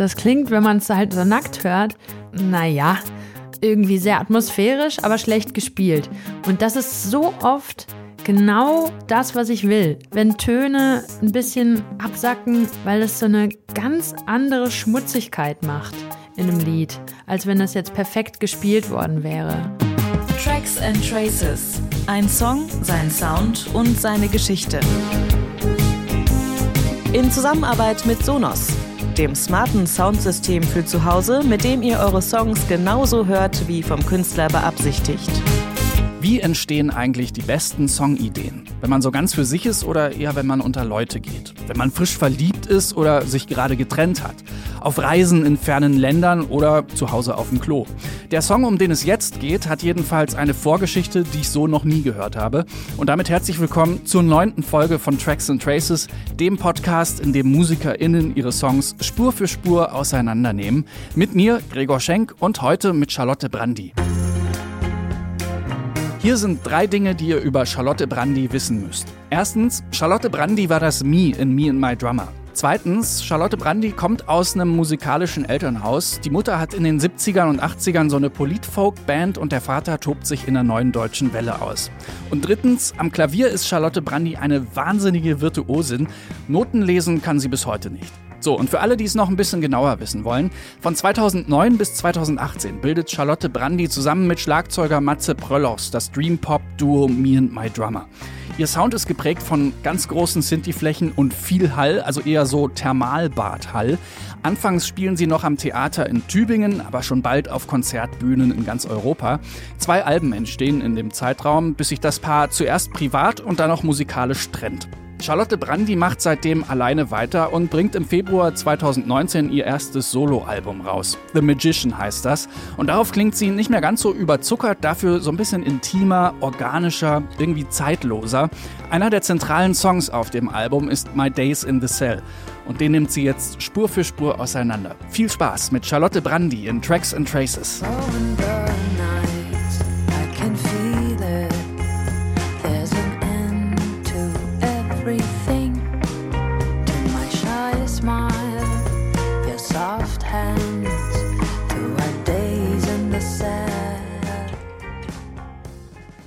Das klingt, wenn man es halt so nackt hört, naja, irgendwie sehr atmosphärisch, aber schlecht gespielt. Und das ist so oft genau das, was ich will. Wenn Töne ein bisschen absacken, weil es so eine ganz andere Schmutzigkeit macht in einem Lied, als wenn das jetzt perfekt gespielt worden wäre. Tracks and Traces. Ein Song, sein Sound und seine Geschichte. In Zusammenarbeit mit Sonos, dem smarten Soundsystem für zu Hause, mit dem ihr eure Songs genauso hört wie vom Künstler beabsichtigt. Wie entstehen eigentlich die besten Songideen? Wenn man so ganz für sich ist oder eher wenn man unter Leute geht? Wenn man frisch verliebt ist oder sich gerade getrennt hat? Auf Reisen in fernen Ländern oder zu Hause auf dem Klo? Der Song, um den es jetzt geht, hat jedenfalls eine Vorgeschichte, die ich so noch nie gehört habe. Und damit herzlich willkommen zur neunten Folge von Tracks and Traces, dem Podcast, in dem MusikerInnen ihre Songs Spur für Spur auseinandernehmen. Mit mir, Gregor Schenk, und heute mit Charlotte Brandi. Hier sind drei Dinge, die ihr über Charlotte Brandy wissen müsst. Erstens, Charlotte Brandy war das Me in Me and My Drummer. Zweitens, Charlotte Brandy kommt aus einem musikalischen Elternhaus. Die Mutter hat in den 70ern und 80ern so eine Polit-Folk-Band und der Vater tobt sich in der neuen deutschen Welle aus. Und drittens, am Klavier ist Charlotte Brandy eine wahnsinnige Virtuosin. Noten lesen kann sie bis heute nicht. So, und für alle, die es noch ein bisschen genauer wissen wollen, von 2009 bis 2018 bildet Charlotte Brandy zusammen mit Schlagzeuger Matze Pröllochs das Dream Pop Duo Me and My Drummer. Ihr Sound ist geprägt von ganz großen Synthi-Flächen und viel Hall, also eher so Thermalbad-Hall. Anfangs spielen sie noch am Theater in Tübingen, aber schon bald auf Konzertbühnen in ganz Europa. Zwei Alben entstehen in dem Zeitraum, bis sich das Paar zuerst privat und dann auch musikalisch trennt. Charlotte Brandy macht seitdem alleine weiter und bringt im Februar 2019 ihr erstes Soloalbum raus. The Magician heißt das. Und darauf klingt sie nicht mehr ganz so überzuckert, dafür so ein bisschen intimer, organischer, irgendwie zeitloser. Einer der zentralen Songs auf dem Album ist My Days in the Cell. Und den nimmt sie jetzt Spur für Spur auseinander. Viel Spaß mit Charlotte Brandy in Tracks and Traces.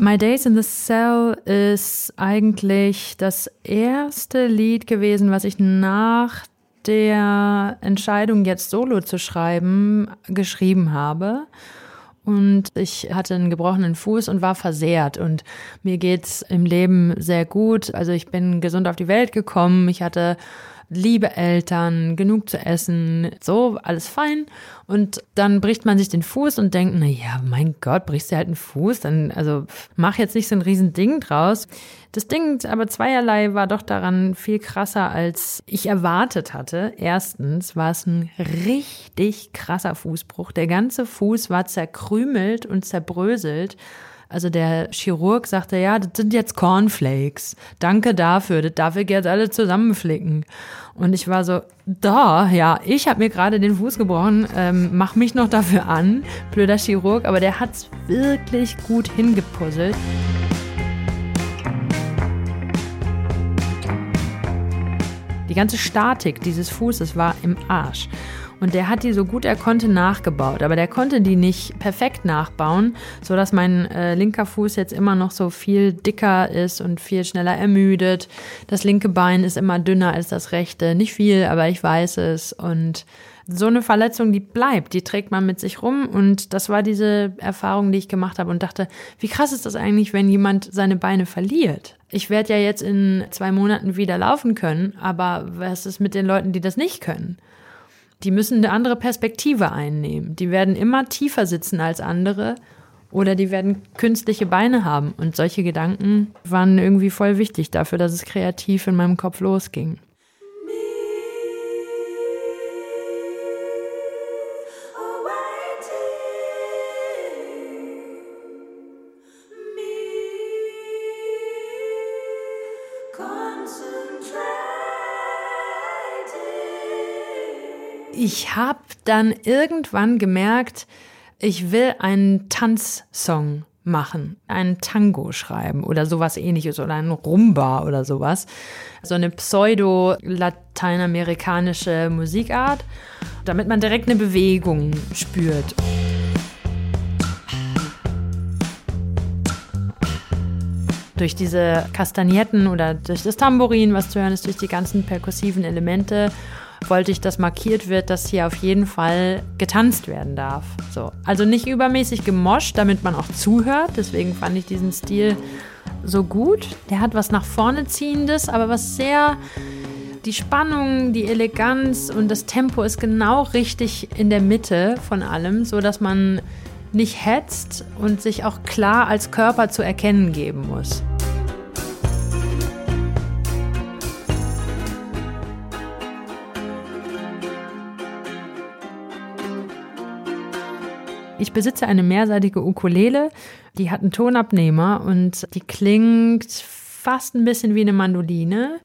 My Days in the Cell ist eigentlich das erste Lied gewesen, was ich nach der Entscheidung, jetzt Solo zu schreiben, geschrieben habe. Und ich hatte einen gebrochenen Fuß und war versehrt. Und mir geht's im Leben sehr gut. Also ich bin gesund auf die Welt gekommen. Ich hatte liebe Eltern, genug zu essen, so, alles fein. Und dann bricht man sich den Fuß und denkt, na ja, mein Gott, brichst du halt einen Fuß, dann, also, mach jetzt nicht so ein riesen Ding draus. Das Ding aber zweierlei war doch daran viel krasser, als ich erwartet hatte. Erstens war es ein richtig krasser Fußbruch. Der ganze Fuß war zerkrümelt und zerbröselt. Also der Chirurg sagte, ja, das sind jetzt Cornflakes. Danke dafür, das darf ich jetzt alle zusammenflicken. Und ich war so, da, ja, ich habe mir gerade den Fuß gebrochen, ähm, mach mich noch dafür an, blöder Chirurg, aber der hat's wirklich gut hingepuzzelt. Die ganze Statik dieses Fußes war im Arsch. Und der hat die so gut er konnte nachgebaut. Aber der konnte die nicht perfekt nachbauen, sodass mein äh, linker Fuß jetzt immer noch so viel dicker ist und viel schneller ermüdet. Das linke Bein ist immer dünner als das rechte. Nicht viel, aber ich weiß es. Und so eine Verletzung, die bleibt, die trägt man mit sich rum. Und das war diese Erfahrung, die ich gemacht habe und dachte, wie krass ist das eigentlich, wenn jemand seine Beine verliert? Ich werde ja jetzt in zwei Monaten wieder laufen können, aber was ist mit den Leuten, die das nicht können? Die müssen eine andere Perspektive einnehmen. Die werden immer tiefer sitzen als andere oder die werden künstliche Beine haben. Und solche Gedanken waren irgendwie voll wichtig dafür, dass es kreativ in meinem Kopf losging. Ich habe dann irgendwann gemerkt, ich will einen Tanzsong machen, einen Tango schreiben oder sowas ähnliches oder einen Rumba oder sowas. So eine pseudo-lateinamerikanische Musikart. damit man direkt eine Bewegung spürt. Durch diese Kastagnetten oder durch das Tambourin, was zu hören ist, durch die ganzen perkussiven Elemente wollte ich, dass markiert wird, dass hier auf jeden Fall getanzt werden darf. So. Also nicht übermäßig gemoscht, damit man auch zuhört. Deswegen fand ich diesen Stil so gut. Der hat was nach vorne ziehendes, aber was sehr die Spannung, die Eleganz und das Tempo ist genau richtig in der Mitte von allem, so dass man nicht hetzt und sich auch klar als Körper zu erkennen geben muss. Ich besitze eine mehrseitige Ukulele, die hat einen Tonabnehmer und die klingt fast ein bisschen wie eine Mandoline.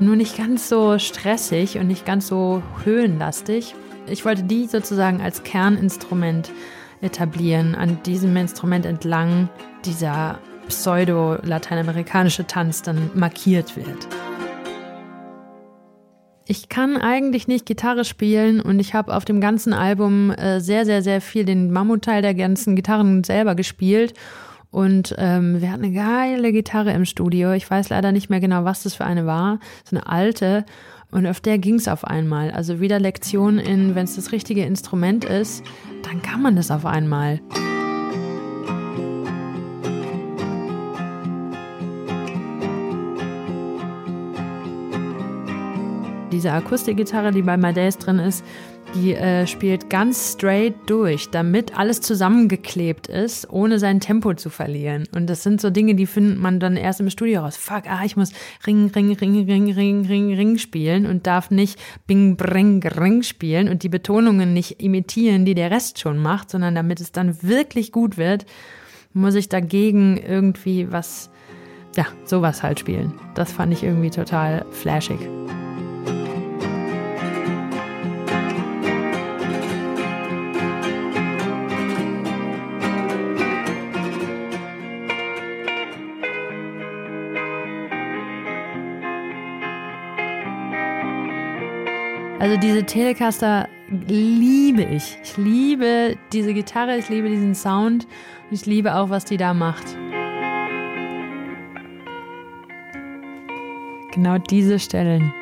Nur nicht ganz so stressig und nicht ganz so höhenlastig. Ich wollte die sozusagen als Kerninstrument etablieren, an diesem Instrument entlang dieser pseudo-lateinamerikanische Tanz dann markiert wird. Ich kann eigentlich nicht Gitarre spielen und ich habe auf dem ganzen Album äh, sehr, sehr, sehr viel den Mammutteil der ganzen Gitarren selber gespielt. Und ähm, wir hatten eine geile Gitarre im Studio. Ich weiß leider nicht mehr genau, was das für eine war. So eine alte. Und auf der ging es auf einmal. Also wieder Lektion in, wenn es das richtige Instrument ist, dann kann man das auf einmal. Diese Akustikgitarre, die bei My Days drin ist, die äh, spielt ganz straight durch, damit alles zusammengeklebt ist, ohne sein Tempo zu verlieren. Und das sind so Dinge, die findet man dann erst im Studio raus. Fuck, ah, ich muss Ring, Ring, Ring, Ring, Ring, Ring, Ring spielen und darf nicht Bing, Bring, Ring spielen und die Betonungen nicht imitieren, die der Rest schon macht, sondern damit es dann wirklich gut wird, muss ich dagegen irgendwie was, ja, sowas halt spielen. Das fand ich irgendwie total flashig. Also diese Telecaster liebe ich. Ich liebe diese Gitarre, ich liebe diesen Sound und ich liebe auch, was die da macht. Genau diese Stellen.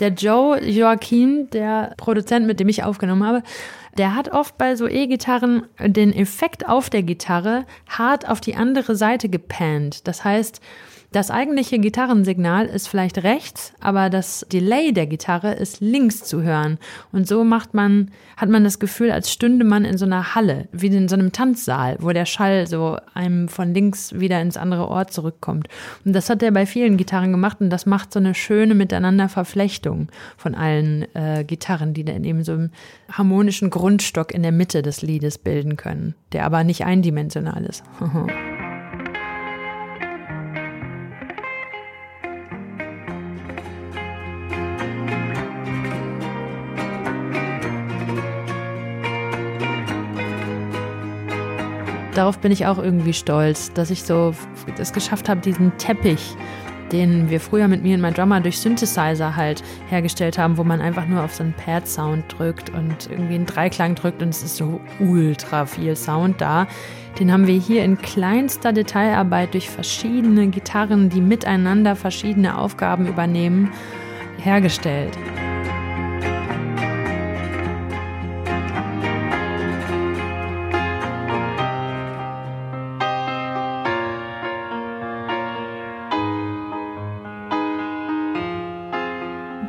Der Joe Joaquin, der Produzent, mit dem ich aufgenommen habe, der hat oft bei so E-Gitarren den Effekt auf der Gitarre hart auf die andere Seite gepannt. Das heißt, das eigentliche Gitarrensignal ist vielleicht rechts, aber das Delay der Gitarre ist links zu hören. Und so macht man, hat man das Gefühl, als stünde man in so einer Halle, wie in so einem Tanzsaal, wo der Schall so einem von links wieder ins andere Ort zurückkommt. Und das hat er bei vielen Gitarren gemacht und das macht so eine schöne Miteinanderverflechtung von allen äh, Gitarren, die dann eben so einen harmonischen Grundstock in der Mitte des Liedes bilden können, der aber nicht eindimensional ist. darauf bin ich auch irgendwie stolz, dass ich so es geschafft habe, diesen Teppich, den wir früher mit mir und mein Drummer durch Synthesizer halt hergestellt haben, wo man einfach nur auf so einen Pad-Sound drückt und irgendwie einen Dreiklang drückt und es ist so ultra viel Sound da. Den haben wir hier in kleinster Detailarbeit durch verschiedene Gitarren, die miteinander verschiedene Aufgaben übernehmen, hergestellt.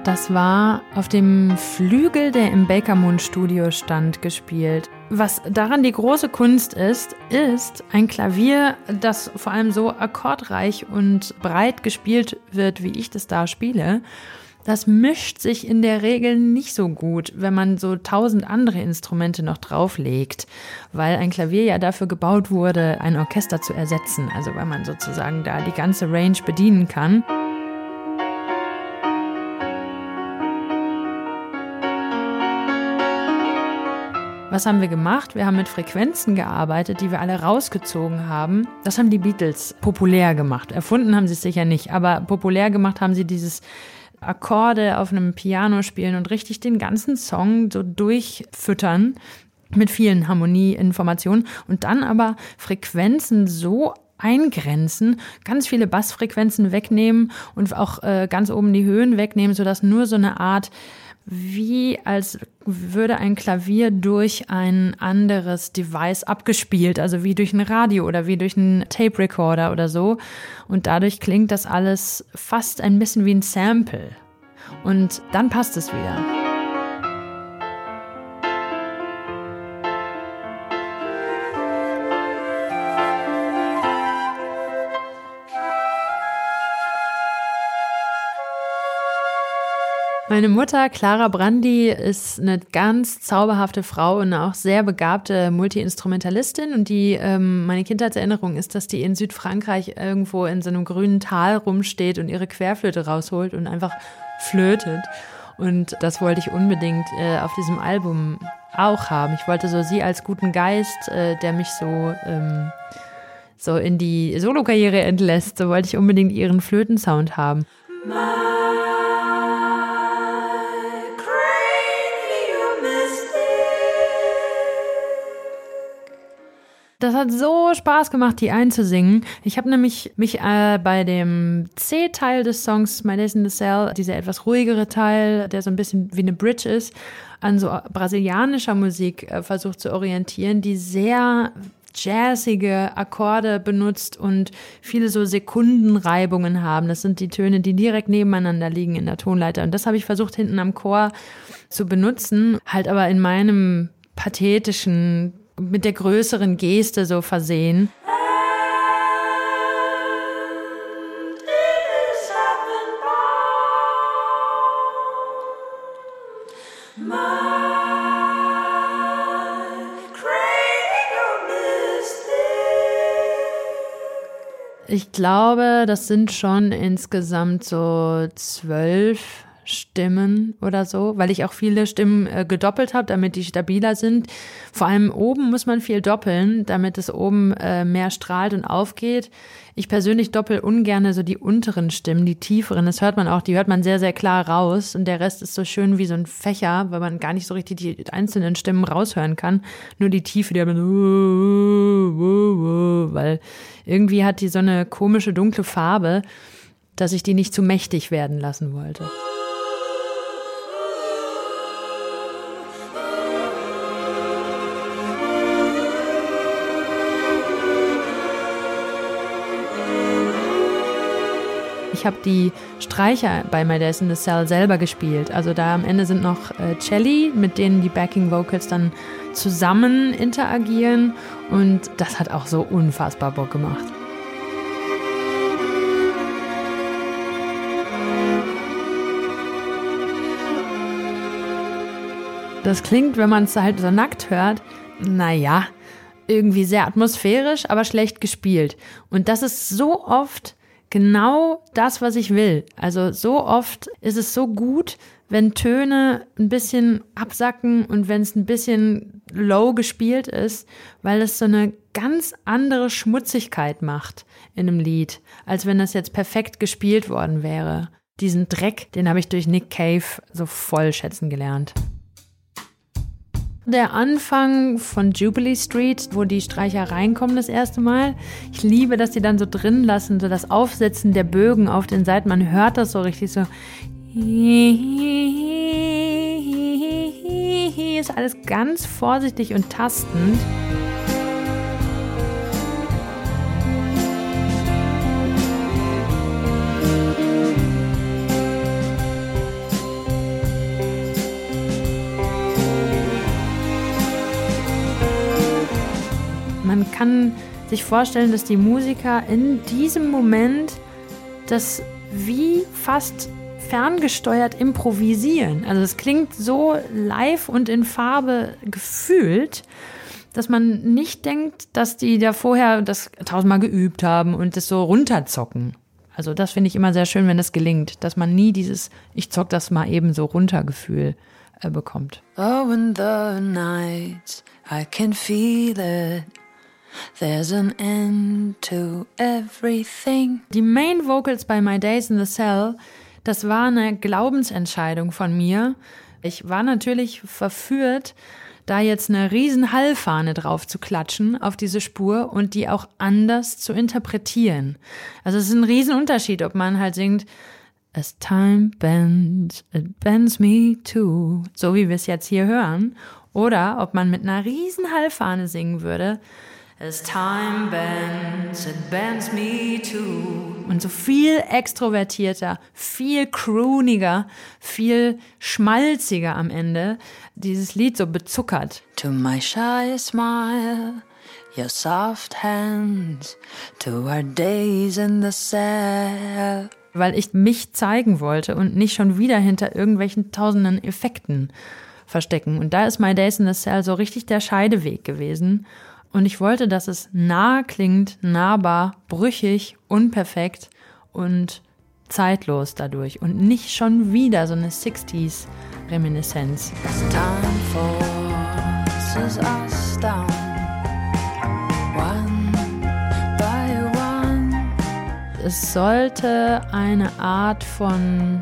Das war auf dem Flügel, der im Baker Moon Studio stand, gespielt. Was daran die große Kunst ist, ist ein Klavier, das vor allem so akkordreich und breit gespielt wird, wie ich das da spiele. Das mischt sich in der Regel nicht so gut, wenn man so tausend andere Instrumente noch drauflegt, weil ein Klavier ja dafür gebaut wurde, ein Orchester zu ersetzen, also weil man sozusagen da die ganze Range bedienen kann. Was haben wir gemacht? Wir haben mit Frequenzen gearbeitet, die wir alle rausgezogen haben. Das haben die Beatles populär gemacht. Erfunden haben sie es sicher nicht, aber populär gemacht haben sie dieses Akkorde auf einem Piano spielen und richtig den ganzen Song so durchfüttern mit vielen Harmonieinformationen und dann aber Frequenzen so eingrenzen, ganz viele Bassfrequenzen wegnehmen und auch äh, ganz oben die Höhen wegnehmen, sodass nur so eine Art wie als würde ein Klavier durch ein anderes Device abgespielt, also wie durch ein Radio oder wie durch einen Tape Recorder oder so. Und dadurch klingt das alles fast ein bisschen wie ein Sample. Und dann passt es wieder. Meine Mutter, Clara Brandi, ist eine ganz zauberhafte Frau und auch sehr begabte Multiinstrumentalistin. Und die, ähm, meine Kindheitserinnerung ist, dass die in Südfrankreich irgendwo in so einem grünen Tal rumsteht und ihre Querflöte rausholt und einfach flötet. Und das wollte ich unbedingt äh, auf diesem Album auch haben. Ich wollte so sie als guten Geist, äh, der mich so, ähm, so in die Solokarriere entlässt, so wollte ich unbedingt ihren Flötensound haben. Das hat so Spaß gemacht, die einzusingen. Ich habe nämlich mich äh, bei dem C-Teil des Songs My Days in the Cell, dieser etwas ruhigere Teil, der so ein bisschen wie eine Bridge ist, an so brasilianischer Musik äh, versucht zu orientieren, die sehr jazzige Akkorde benutzt und viele so Sekundenreibungen haben. Das sind die Töne, die direkt nebeneinander liegen in der Tonleiter. Und das habe ich versucht hinten am Chor zu benutzen, halt aber in meinem pathetischen mit der größeren Geste so versehen. Ich glaube, das sind schon insgesamt so zwölf Stimmen oder so, weil ich auch viele Stimmen äh, gedoppelt habe, damit die stabiler sind. Vor allem oben muss man viel doppeln, damit es oben äh, mehr strahlt und aufgeht. Ich persönlich doppel ungerne so die unteren Stimmen, die tieferen. Das hört man auch, die hört man sehr, sehr klar raus. Und der Rest ist so schön wie so ein Fächer, weil man gar nicht so richtig die einzelnen Stimmen raushören kann. Nur die Tiefe, die haben weil irgendwie hat die so eine komische dunkle Farbe, dass ich die nicht zu mächtig werden lassen wollte. Ich habe die Streicher bei My Days in the Cell selber gespielt. Also da am Ende sind noch äh, Celli, mit denen die Backing Vocals dann zusammen interagieren. Und das hat auch so unfassbar Bock gemacht. Das klingt, wenn man es halt so nackt hört, naja, irgendwie sehr atmosphärisch, aber schlecht gespielt. Und das ist so oft genau das, was ich will. Also so oft ist es so gut, wenn Töne ein bisschen absacken und wenn es ein bisschen low gespielt ist, weil es so eine ganz andere Schmutzigkeit macht in einem Lied, als wenn das jetzt perfekt gespielt worden wäre. Diesen Dreck, den habe ich durch Nick Cave so voll schätzen gelernt. Der Anfang von Jubilee Street, wo die Streicher reinkommen das erste Mal. Ich liebe, dass die dann so drin lassen, so das Aufsetzen der Bögen auf den Seiten. Man hört das so richtig so. Ist alles ganz vorsichtig und tastend. Kann sich vorstellen, dass die Musiker in diesem Moment das wie fast ferngesteuert improvisieren. Also es klingt so live und in Farbe gefühlt, dass man nicht denkt, dass die da vorher das tausendmal geübt haben und das so runterzocken. Also das finde ich immer sehr schön, wenn das gelingt, dass man nie dieses ich zock das mal eben so runter Gefühl äh, bekommt. Oh, in the night I can feel it. There's an end to everything. Die Main Vocals bei My Days in the Cell, das war eine Glaubensentscheidung von mir. Ich war natürlich verführt, da jetzt eine riesen Hallfahne drauf zu klatschen auf diese Spur und die auch anders zu interpretieren. Also es ist ein Riesenunterschied, ob man halt singt, As time bends, it bends me too, so wie wir es jetzt hier hören, oder ob man mit einer riesen Hallfahne singen würde, As time bends, it bends me too. Und so viel extrovertierter, viel crooniger, viel schmalziger am Ende dieses Lied so bezuckert. To my shy smile, your soft hands, to our days in the cell. Weil ich mich zeigen wollte und nicht schon wieder hinter irgendwelchen tausenden Effekten verstecken. Und da ist My Days in the Cell so richtig der Scheideweg gewesen. Und ich wollte, dass es nah klingt, nahbar, brüchig, unperfekt und zeitlos dadurch. Und nicht schon wieder so eine 60s Reminiszenz. Es sollte eine Art von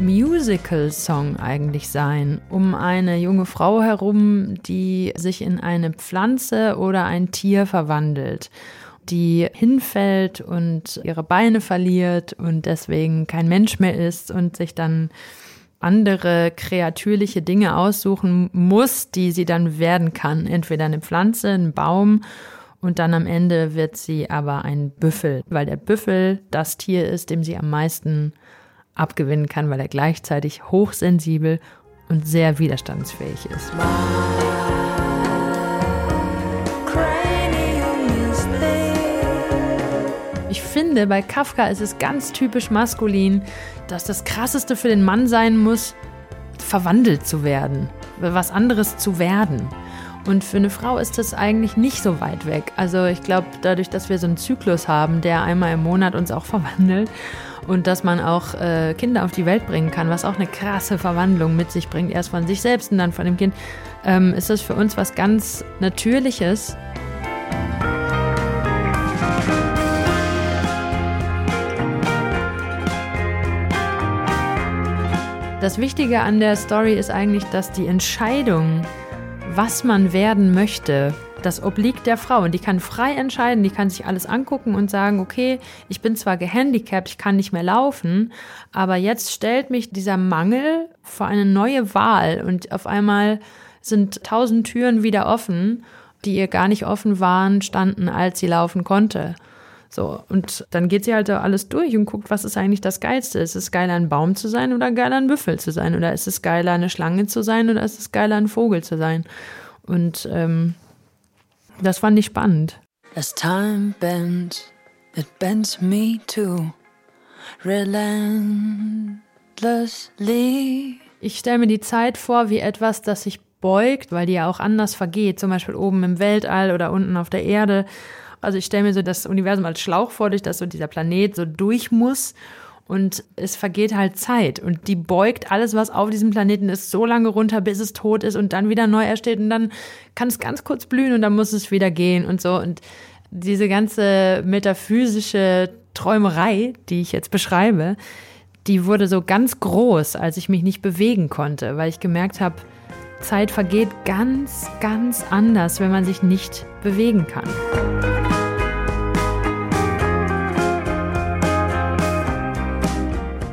Musical-Song eigentlich sein, um eine junge Frau herum, die sich in eine Pflanze oder ein Tier verwandelt, die hinfällt und ihre Beine verliert und deswegen kein Mensch mehr ist und sich dann andere kreatürliche Dinge aussuchen muss, die sie dann werden kann. Entweder eine Pflanze, ein Baum und dann am Ende wird sie aber ein Büffel, weil der Büffel das Tier ist, dem sie am meisten abgewinnen kann, weil er gleichzeitig hochsensibel und sehr widerstandsfähig ist. Ich finde, bei Kafka ist es ganz typisch maskulin, dass das Krasseste für den Mann sein muss, verwandelt zu werden, was anderes zu werden. Und für eine Frau ist das eigentlich nicht so weit weg. Also ich glaube, dadurch, dass wir so einen Zyklus haben, der einmal im Monat uns auch verwandelt und dass man auch äh, Kinder auf die Welt bringen kann, was auch eine krasse Verwandlung mit sich bringt, erst von sich selbst und dann von dem Kind, ähm, ist das für uns was ganz Natürliches. Das Wichtige an der Story ist eigentlich, dass die Entscheidung, was man werden möchte, das obliegt der Frau und die kann frei entscheiden, die kann sich alles angucken und sagen, okay, ich bin zwar gehandicapt, ich kann nicht mehr laufen, aber jetzt stellt mich dieser Mangel vor eine neue Wahl und auf einmal sind tausend Türen wieder offen, die ihr gar nicht offen waren, standen, als sie laufen konnte. So, und dann geht sie halt alles durch und guckt, was ist eigentlich das Geilste? Ist es geiler, ein Baum zu sein oder geiler, ein Büffel zu sein? Oder ist es geiler, eine Schlange zu sein oder ist es geiler, ein Vogel zu sein? Und ähm, das fand ich spannend. As time bends, it bends me too. Relentlessly. Ich stelle mir die Zeit vor wie etwas, das sich beugt, weil die ja auch anders vergeht, zum Beispiel oben im Weltall oder unten auf der Erde. Also ich stelle mir so das Universum als Schlauch vor, durch das so dieser Planet so durch muss und es vergeht halt Zeit. Und die beugt alles, was auf diesem Planeten ist, so lange runter, bis es tot ist und dann wieder neu ersteht. Und dann kann es ganz kurz blühen und dann muss es wieder gehen und so. Und diese ganze metaphysische Träumerei, die ich jetzt beschreibe, die wurde so ganz groß, als ich mich nicht bewegen konnte, weil ich gemerkt habe, Zeit vergeht ganz, ganz anders, wenn man sich nicht bewegen kann.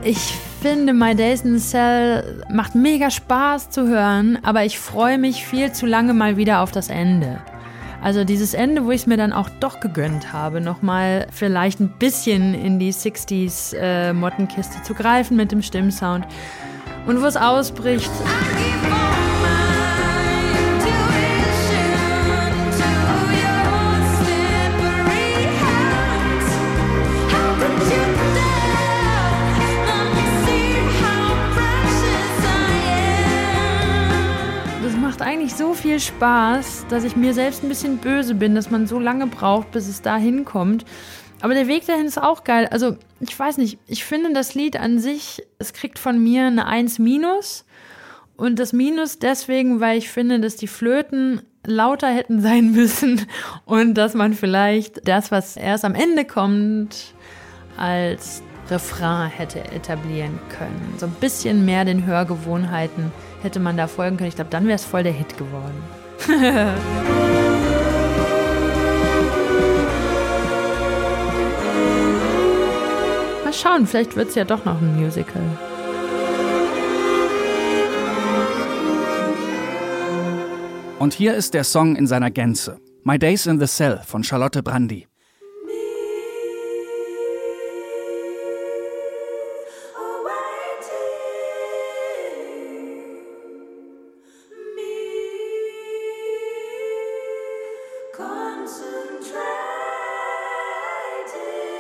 Ich finde My Days in the Cell macht mega Spaß zu hören, aber ich freue mich viel zu lange mal wieder auf das Ende. Also dieses Ende, wo ich es mir dann auch doch gegönnt habe, nochmal vielleicht ein bisschen in die 60s äh, Mottenkiste zu greifen mit dem Stimmsound. Und wo es ausbricht. Eigentlich so viel Spaß, dass ich mir selbst ein bisschen böse bin, dass man so lange braucht, bis es da hinkommt. Aber der Weg dahin ist auch geil. Also, ich weiß nicht, ich finde das Lied an sich, es kriegt von mir eine 1 minus. Und das Minus deswegen, weil ich finde, dass die Flöten lauter hätten sein müssen und dass man vielleicht das, was erst am Ende kommt, als Refrain hätte etablieren können. So ein bisschen mehr den Hörgewohnheiten hätte man da folgen können. Ich glaube, dann wäre es voll der Hit geworden. Mal schauen, vielleicht wird es ja doch noch ein Musical. Und hier ist der Song in seiner Gänze. My Days in the Cell von Charlotte Brandy. day.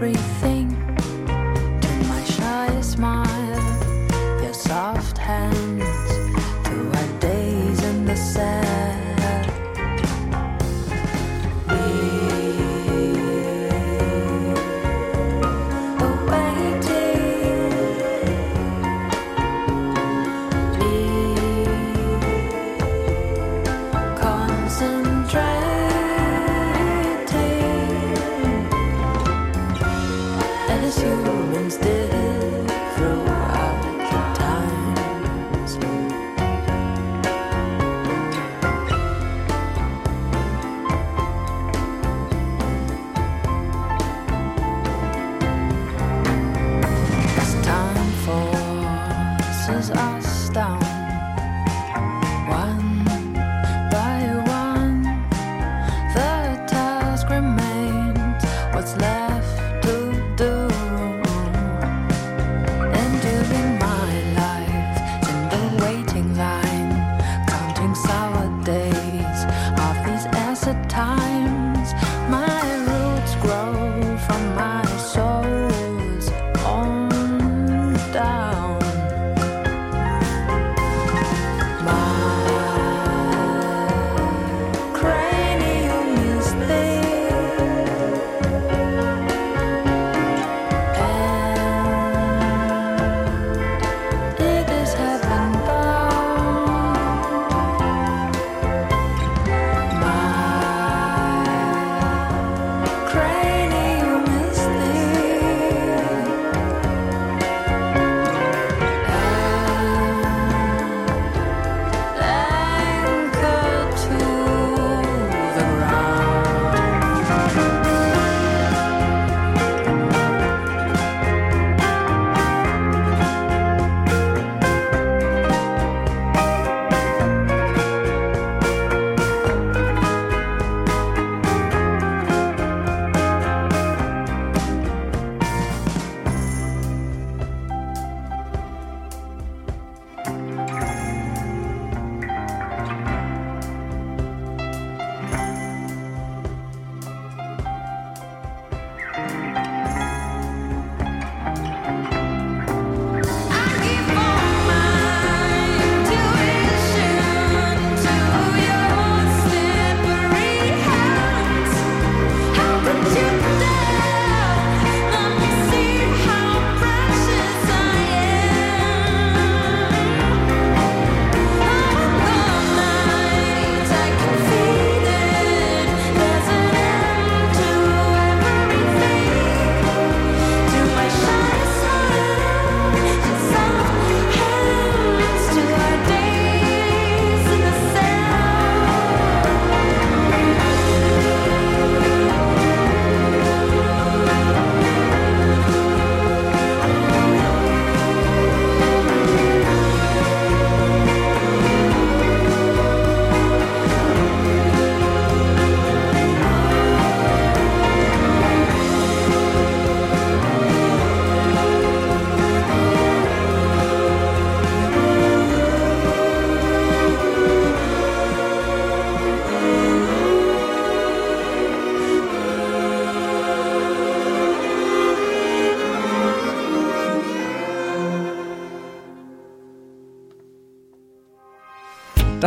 breathe.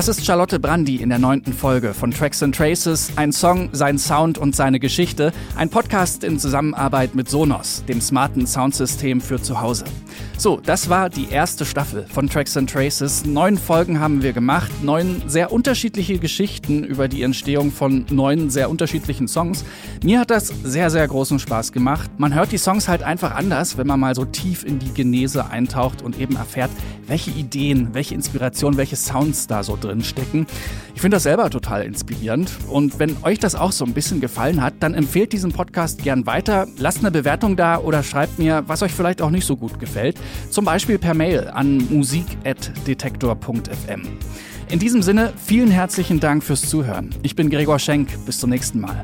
Das ist Charlotte Brandy in der neunten Folge von Tracks and Traces. Ein Song, sein Sound und seine Geschichte. Ein Podcast in Zusammenarbeit mit Sonos, dem smarten Soundsystem für zu Hause. So, das war die erste Staffel von Tracks and Traces. Neun Folgen haben wir gemacht, neun sehr unterschiedliche Geschichten über die Entstehung von neun sehr unterschiedlichen Songs. Mir hat das sehr, sehr großen Spaß gemacht. Man hört die Songs halt einfach anders, wenn man mal so tief in die Genese eintaucht und eben erfährt, welche Ideen, welche Inspiration, welche Sounds da so drin stecken. Ich finde das selber total inspirierend. Und wenn euch das auch so ein bisschen gefallen hat, dann empfehlt diesen Podcast gern weiter. Lasst eine Bewertung da oder schreibt mir, was euch vielleicht auch nicht so gut gefällt. Zum Beispiel per Mail an musik.detektor.fm. In diesem Sinne, vielen herzlichen Dank fürs Zuhören. Ich bin Gregor Schenk. Bis zum nächsten Mal.